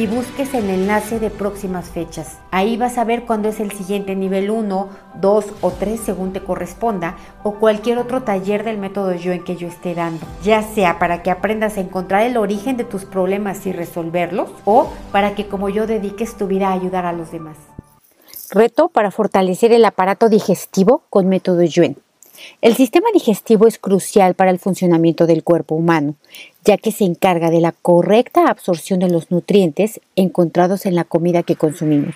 y busques el enlace de próximas fechas. Ahí vas a ver cuándo es el siguiente nivel 1, 2 o 3 según te corresponda o cualquier otro taller del método yo en que yo esté dando, ya sea para que aprendas a encontrar el origen de tus problemas y resolverlos o para que como yo dediques tu vida a ayudar a los demás. Reto para fortalecer el aparato digestivo con método Yuen. El sistema digestivo es crucial para el funcionamiento del cuerpo humano, ya que se encarga de la correcta absorción de los nutrientes encontrados en la comida que consumimos.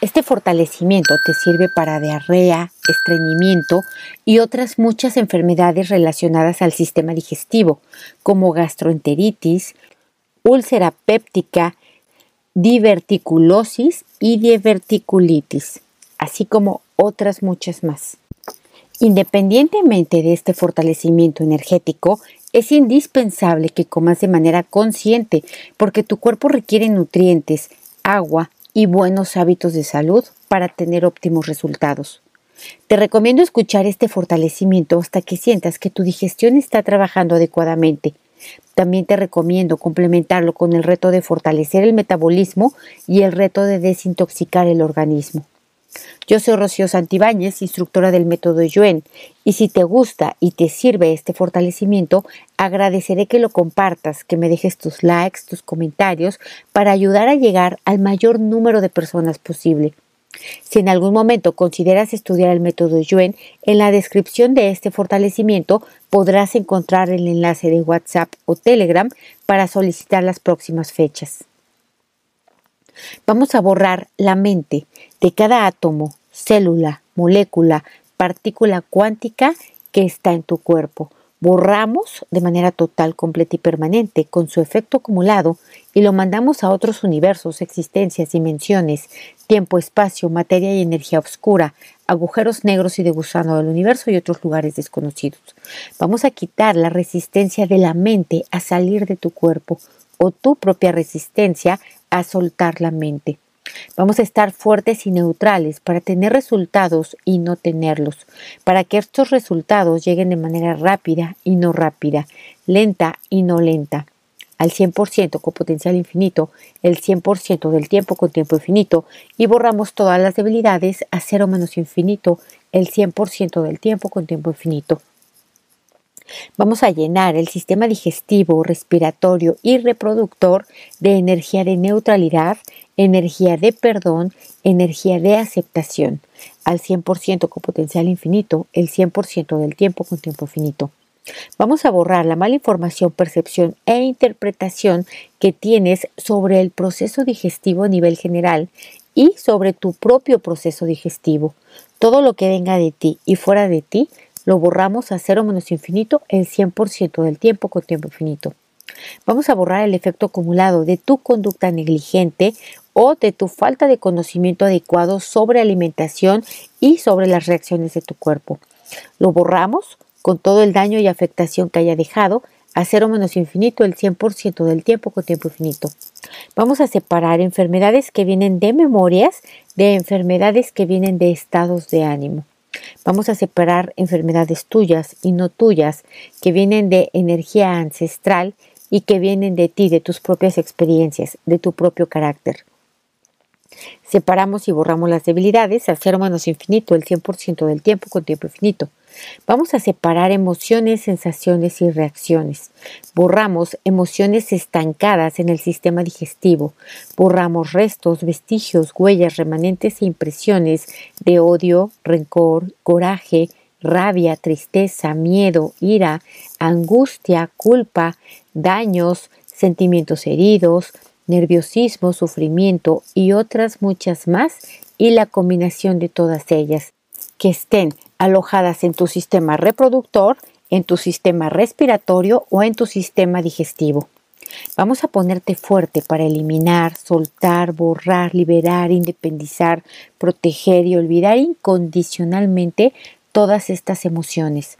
Este fortalecimiento te sirve para diarrea, estreñimiento y otras muchas enfermedades relacionadas al sistema digestivo, como gastroenteritis, úlcera péptica, diverticulosis y diverticulitis, así como otras muchas más. Independientemente de este fortalecimiento energético, es indispensable que comas de manera consciente porque tu cuerpo requiere nutrientes, agua y buenos hábitos de salud para tener óptimos resultados. Te recomiendo escuchar este fortalecimiento hasta que sientas que tu digestión está trabajando adecuadamente. También te recomiendo complementarlo con el reto de fortalecer el metabolismo y el reto de desintoxicar el organismo. Yo soy Rocío Santibáñez, instructora del método Yuen, y si te gusta y te sirve este fortalecimiento, agradeceré que lo compartas, que me dejes tus likes, tus comentarios, para ayudar a llegar al mayor número de personas posible. Si en algún momento consideras estudiar el método Yuen, en la descripción de este fortalecimiento podrás encontrar el enlace de WhatsApp o Telegram para solicitar las próximas fechas. Vamos a borrar la mente de cada átomo, célula, molécula, partícula cuántica que está en tu cuerpo. Borramos de manera total, completa y permanente con su efecto acumulado y lo mandamos a otros universos, existencias, dimensiones, tiempo, espacio, materia y energía oscura, agujeros negros y de gusano del universo y otros lugares desconocidos. Vamos a quitar la resistencia de la mente a salir de tu cuerpo o tu propia resistencia a soltar la mente. Vamos a estar fuertes y neutrales para tener resultados y no tenerlos, para que estos resultados lleguen de manera rápida y no rápida, lenta y no lenta, al 100% con potencial infinito, el 100% del tiempo con tiempo infinito y borramos todas las debilidades a cero menos infinito, el 100% del tiempo con tiempo infinito. Vamos a llenar el sistema digestivo, respiratorio y reproductor de energía de neutralidad, energía de perdón, energía de aceptación, al 100% con potencial infinito, el 100% del tiempo con tiempo finito. Vamos a borrar la mala información, percepción e interpretación que tienes sobre el proceso digestivo a nivel general y sobre tu propio proceso digestivo. Todo lo que venga de ti y fuera de ti lo borramos a cero menos infinito el 100% del tiempo con tiempo infinito. Vamos a borrar el efecto acumulado de tu conducta negligente o de tu falta de conocimiento adecuado sobre alimentación y sobre las reacciones de tu cuerpo. Lo borramos con todo el daño y afectación que haya dejado a cero menos infinito el 100% del tiempo con tiempo infinito. Vamos a separar enfermedades que vienen de memorias de enfermedades que vienen de estados de ánimo. Vamos a separar enfermedades tuyas y no tuyas que vienen de energía ancestral y que vienen de ti, de tus propias experiencias, de tu propio carácter. Separamos y borramos las debilidades a cero menos infinito el 100% del tiempo con tiempo infinito. Vamos a separar emociones, sensaciones y reacciones. Borramos emociones estancadas en el sistema digestivo. Borramos restos, vestigios, huellas, remanentes e impresiones de odio, rencor, coraje, rabia, tristeza, miedo, ira, angustia, culpa, daños, sentimientos heridos, nerviosismo, sufrimiento y otras muchas más y la combinación de todas ellas que estén alojadas en tu sistema reproductor, en tu sistema respiratorio o en tu sistema digestivo. Vamos a ponerte fuerte para eliminar, soltar, borrar, liberar, independizar, proteger y olvidar incondicionalmente todas estas emociones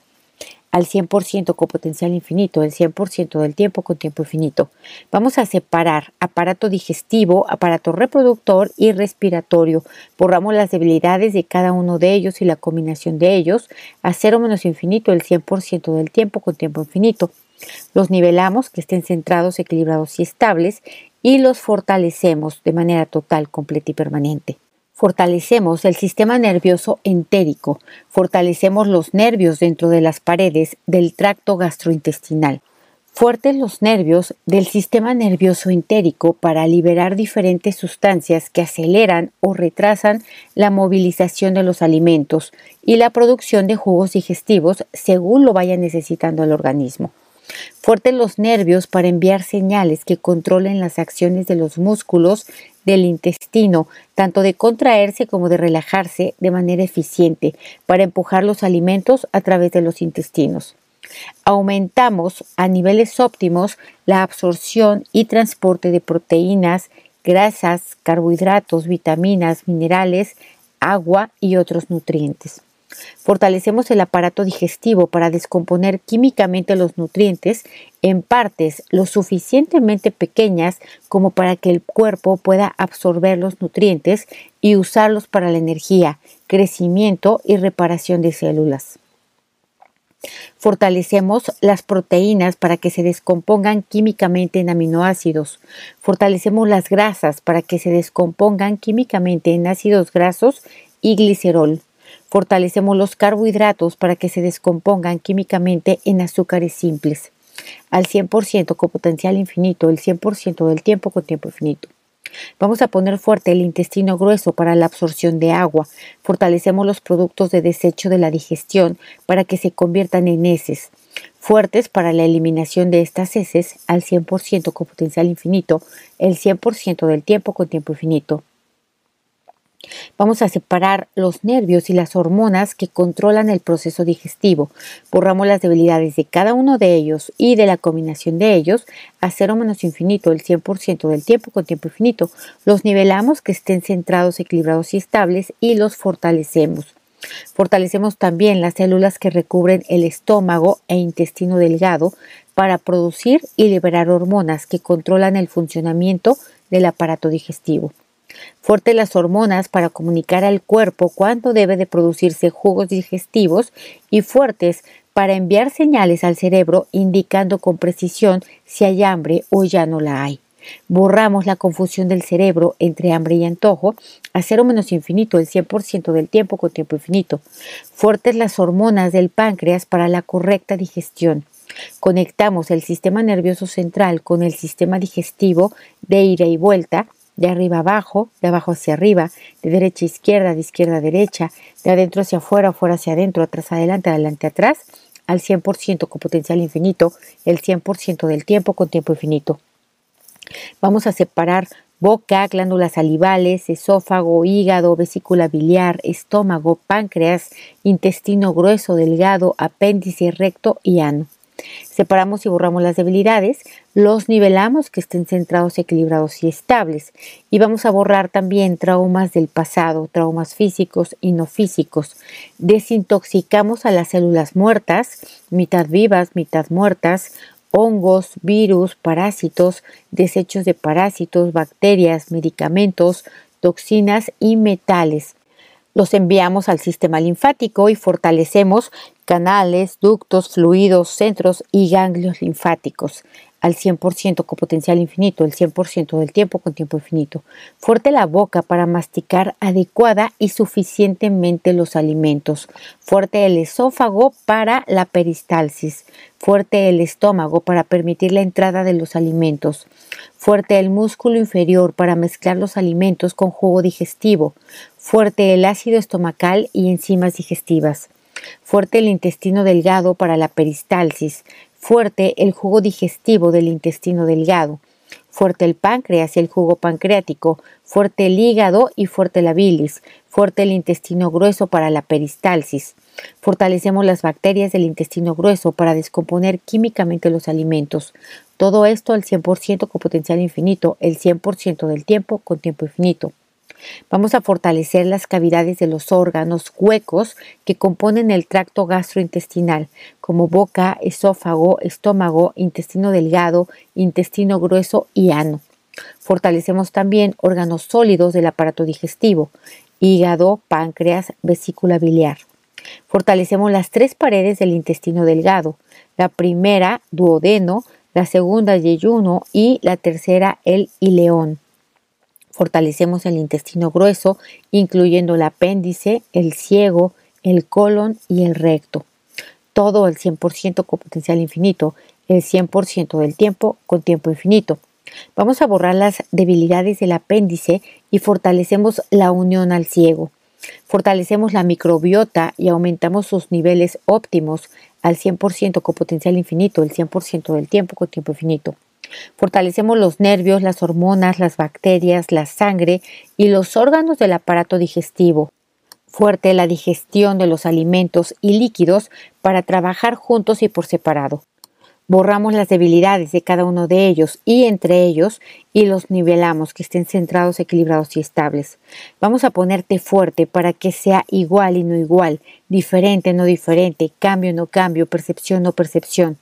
al 100% con potencial infinito, el 100% del tiempo con tiempo infinito. Vamos a separar aparato digestivo, aparato reproductor y respiratorio. Borramos las debilidades de cada uno de ellos y la combinación de ellos a cero menos infinito, el 100% del tiempo con tiempo infinito. Los nivelamos, que estén centrados, equilibrados y estables, y los fortalecemos de manera total, completa y permanente. Fortalecemos el sistema nervioso entérico, fortalecemos los nervios dentro de las paredes del tracto gastrointestinal. Fuertes los nervios del sistema nervioso entérico para liberar diferentes sustancias que aceleran o retrasan la movilización de los alimentos y la producción de jugos digestivos según lo vaya necesitando el organismo. Fuertes los nervios para enviar señales que controlen las acciones de los músculos del intestino, tanto de contraerse como de relajarse de manera eficiente para empujar los alimentos a través de los intestinos. Aumentamos a niveles óptimos la absorción y transporte de proteínas, grasas, carbohidratos, vitaminas, minerales, agua y otros nutrientes. Fortalecemos el aparato digestivo para descomponer químicamente los nutrientes en partes lo suficientemente pequeñas como para que el cuerpo pueda absorber los nutrientes y usarlos para la energía, crecimiento y reparación de células. Fortalecemos las proteínas para que se descompongan químicamente en aminoácidos. Fortalecemos las grasas para que se descompongan químicamente en ácidos grasos y glicerol. Fortalecemos los carbohidratos para que se descompongan químicamente en azúcares simples. Al 100% con potencial infinito, el 100% del tiempo con tiempo infinito. Vamos a poner fuerte el intestino grueso para la absorción de agua. Fortalecemos los productos de desecho de la digestión para que se conviertan en heces. Fuertes para la eliminación de estas heces al 100% con potencial infinito, el 100% del tiempo con tiempo infinito. Vamos a separar los nervios y las hormonas que controlan el proceso digestivo. Borramos las debilidades de cada uno de ellos y de la combinación de ellos a cero menos infinito, el 100% del tiempo con tiempo infinito. Los nivelamos que estén centrados, equilibrados y estables y los fortalecemos. Fortalecemos también las células que recubren el estómago e intestino delgado para producir y liberar hormonas que controlan el funcionamiento del aparato digestivo. Fuerte las hormonas para comunicar al cuerpo cuánto debe de producirse jugos digestivos y fuertes para enviar señales al cerebro indicando con precisión si hay hambre o ya no la hay. Borramos la confusión del cerebro entre hambre y antojo a cero menos infinito el 100% del tiempo con tiempo infinito. Fuertes las hormonas del páncreas para la correcta digestión. Conectamos el sistema nervioso central con el sistema digestivo de ida y vuelta de arriba abajo, de abajo hacia arriba, de derecha a izquierda, de izquierda a derecha, de adentro hacia afuera, afuera hacia adentro, atrás adelante, adelante atrás, al 100% con potencial infinito, el 100% del tiempo con tiempo infinito. Vamos a separar boca, glándulas salivales, esófago, hígado, vesícula biliar, estómago, páncreas, intestino grueso, delgado, apéndice recto y ano. Separamos y borramos las debilidades, los nivelamos que estén centrados, equilibrados y estables. Y vamos a borrar también traumas del pasado, traumas físicos y no físicos. Desintoxicamos a las células muertas, mitad vivas, mitad muertas, hongos, virus, parásitos, desechos de parásitos, bacterias, medicamentos, toxinas y metales. Los enviamos al sistema linfático y fortalecemos canales, ductos, fluidos, centros y ganglios linfáticos al 100% con potencial infinito, el 100% del tiempo con tiempo infinito. Fuerte la boca para masticar adecuada y suficientemente los alimentos. Fuerte el esófago para la peristalsis. Fuerte el estómago para permitir la entrada de los alimentos. Fuerte el músculo inferior para mezclar los alimentos con jugo digestivo. Fuerte el ácido estomacal y enzimas digestivas Fuerte el intestino delgado para la peristalsis. Fuerte el jugo digestivo del intestino delgado. Fuerte el páncreas y el jugo pancreático. Fuerte el hígado y fuerte la bilis. Fuerte el intestino grueso para la peristalsis. Fortalecemos las bacterias del intestino grueso para descomponer químicamente los alimentos. Todo esto al 100% con potencial infinito, el 100% del tiempo con tiempo infinito. Vamos a fortalecer las cavidades de los órganos huecos que componen el tracto gastrointestinal, como boca, esófago, estómago, intestino delgado, intestino grueso y ano. Fortalecemos también órganos sólidos del aparato digestivo, hígado, páncreas, vesícula biliar. Fortalecemos las tres paredes del intestino delgado. La primera, duodeno, la segunda, yeyuno y la tercera, el ileón. Fortalecemos el intestino grueso, incluyendo el apéndice, el ciego, el colon y el recto. Todo al 100% con potencial infinito, el 100% del tiempo con tiempo infinito. Vamos a borrar las debilidades del apéndice y fortalecemos la unión al ciego. Fortalecemos la microbiota y aumentamos sus niveles óptimos al 100% con potencial infinito, el 100% del tiempo con tiempo infinito. Fortalecemos los nervios, las hormonas, las bacterias, la sangre y los órganos del aparato digestivo. Fuerte la digestión de los alimentos y líquidos para trabajar juntos y por separado. Borramos las debilidades de cada uno de ellos y entre ellos y los nivelamos, que estén centrados, equilibrados y estables. Vamos a ponerte fuerte para que sea igual y no igual, diferente, no diferente, cambio, no cambio, percepción, no percepción.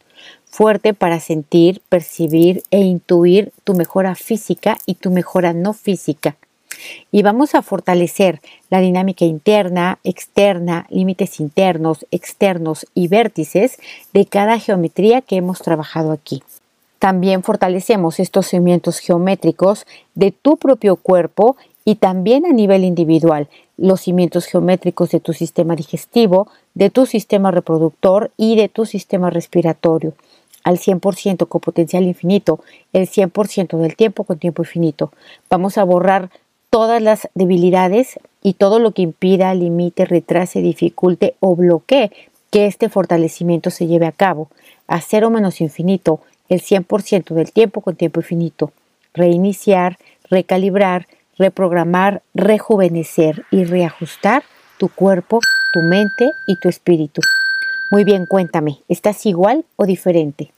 Fuerte para sentir, percibir e intuir tu mejora física y tu mejora no física y vamos a fortalecer la dinámica interna, externa, límites internos, externos y vértices de cada geometría que hemos trabajado aquí. También fortalecemos estos cimientos geométricos de tu propio cuerpo y también a nivel individual, los cimientos geométricos de tu sistema digestivo, de tu sistema reproductor y de tu sistema respiratorio al 100% con potencial infinito, el 100% del tiempo con tiempo infinito. Vamos a borrar todas las debilidades y todo lo que impida, limite, retrase, dificulte o bloquee que este fortalecimiento se lleve a cabo, a cero menos infinito, el 100% del tiempo con tiempo infinito, reiniciar, recalibrar, reprogramar, rejuvenecer y reajustar tu cuerpo, tu mente y tu espíritu. Muy bien, cuéntame, ¿estás igual o diferente?